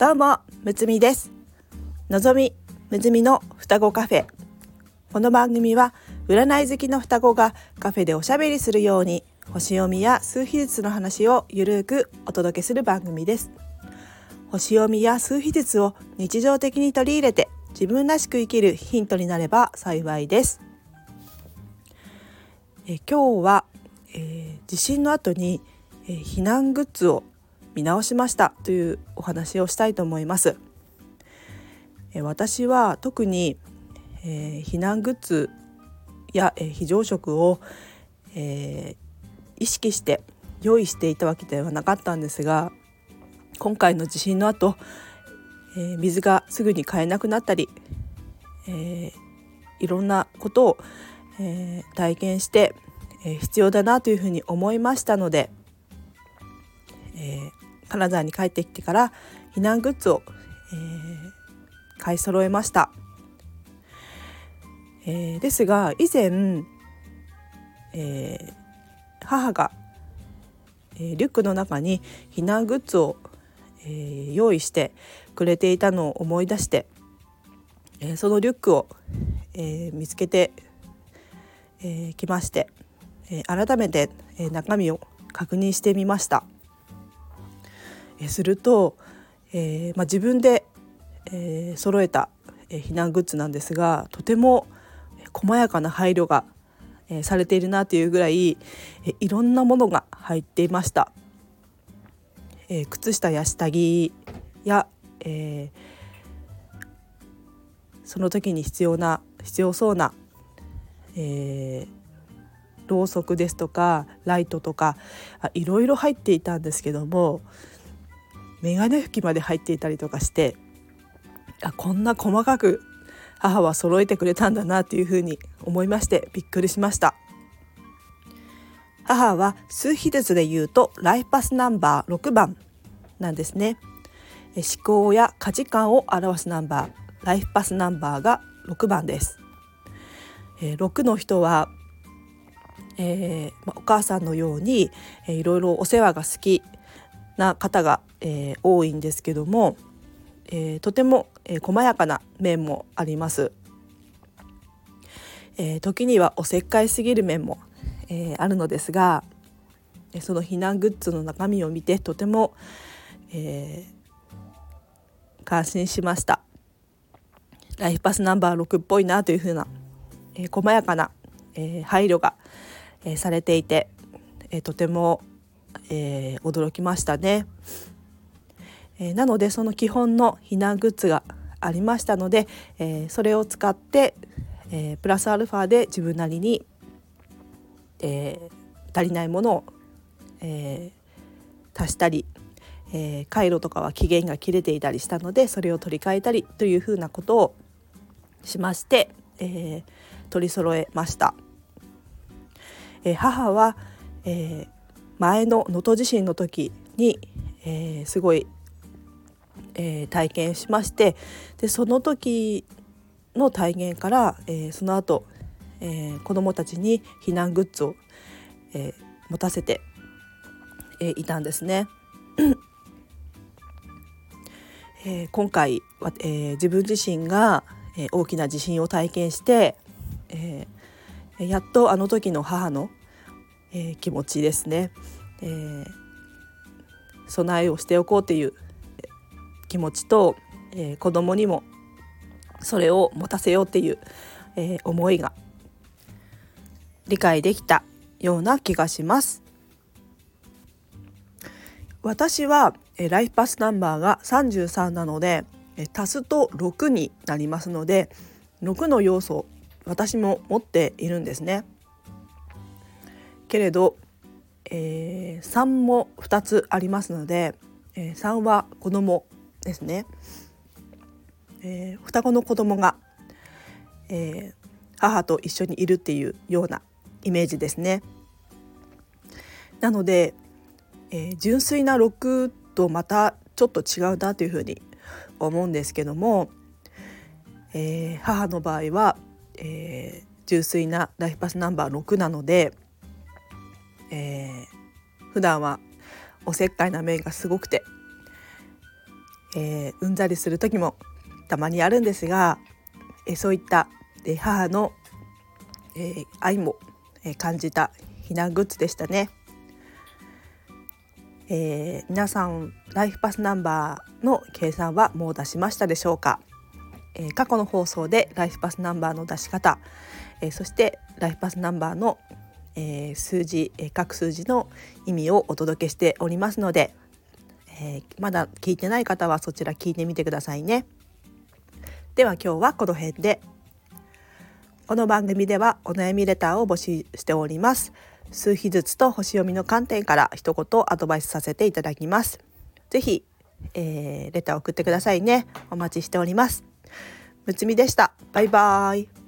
どうもむつみです。のぞみむつみの双子カフェ。この番組は占い好きの双子がカフェでおしゃべりするように星読みや数秘術の話をゆるくお届けする番組です。星読みや数秘術を日常的に取り入れて自分らしく生きるヒントになれば幸いです。え今日は、えー、地震の後に、えー、避難グッズを見直しましたというお話をしたいと思います。私は特に、え、避難グッズや、え、非常食を、え、意識して用意していたわけではなかったんですが今回の地震の後、え、水がすぐに買えなくなったり、えいろんなことを、え体験して、え必要だなというふうに思いましたので、え金沢に帰ってきてから避難グッズを、えー、買い揃えました、えー、ですが以前、えー、母が、えリュックの中に避難グッズを、え用意してくれていたのを思い出して、えそのリュックを、え見つけてき、えー、まして、え改めて、え中身を確認してみました。すると、えー、まあ、自分で、えー、揃えた、え避難グッズなんですがとても細やかな配慮が、えされているなというぐらい、えいろんなものが入っていました。え靴下や下着や、えその時に必要な必要そうな、えー、ろうそくですとかライトとかいろいろ入っていたんですけども眼鏡拭きまで入っていたりとかしてあこんな細かく母は揃えてくれたんだなっていうふうに思いましてびっくりしました。母は数比術で言うとライフパスナンバー6番なんですね。思考や価値観を表すナンバーライフパスナンバーが6番です。6の人はえー、お母さんのように、え、いろいろお世話が好きな方が、えー、多いんですけども、えー、とても、えー、細やかな面もあります。えー、時にはおせっかいすぎる面も、えー、あるのですがその避難グッズの中身を見てとても、えー、感心しましたライフパスナンバー6っぽいなというふうな、えー、細やかな、えー、配慮が、えー、されていて、えー、とても、えー、驚きましたね、えー、なのでその基本の避難グッズがありましたので、えー、それを使って、えー、プラスアルファで自分なりに、え、足りないものを、え、足したり、えー、回路とかは期限が切れていたりしたのでそれを取り替えたりというふうなことをしまして、え、取り揃えました。え、母は、え、前の能登地震の時に、え、すごい、えー、体験しましてでその時の体験から、えー、その後、えー、子どもたちに避難グッズを、えー、持たせて、えー、いたんですね。えー、今回は、えー、自分自身が、えー、大きな地震を体験して、えー、やっとあの時の母のえー、気持ちですね、えー、備えをしておこうという気持ちと、えー、子供にもそれを持たせようっていう、えー、思いが理解できたような気がします。私はえライフパスナンバーが33なのでえ足すと6になりますので6の要素私も持っているんですね。けれど、えー、3も2つありますので、えー、3は子供ですね、えー、双子の子供が、えー、母と一緒にいるっていうようなイメージですね。なので、えー、純粋な6とまたちょっと違うなというふうに思うんですけども、えー、母の場合は、えー、純粋なライフパスナンバー6なので、えー、普段はおせっかいな面がすごくて、えー、うんざりする時もたまにあるんですが、えー、そういった、えー、母の、え、愛も、え、感じた避難グッズでしたね。え、皆さんライフパスナンバーの計算はもう出しましたでしょうか、え、過去の放送でライフパスナンバーの出し方、え、そしてライフパスナンバーの、え数字、え各数字の意味をお届けしておりますので、えまだ聞いてない方はそちら聞いてみてくださいね。では今日はこの辺で。この番組ではお悩みレターを募集しております。数日ずつと星読みの観点から一言アドバイスさせていただきます。ぜひ、えー、レター送ってくださいね。お待ちしております。むつみでした。バイバーイ。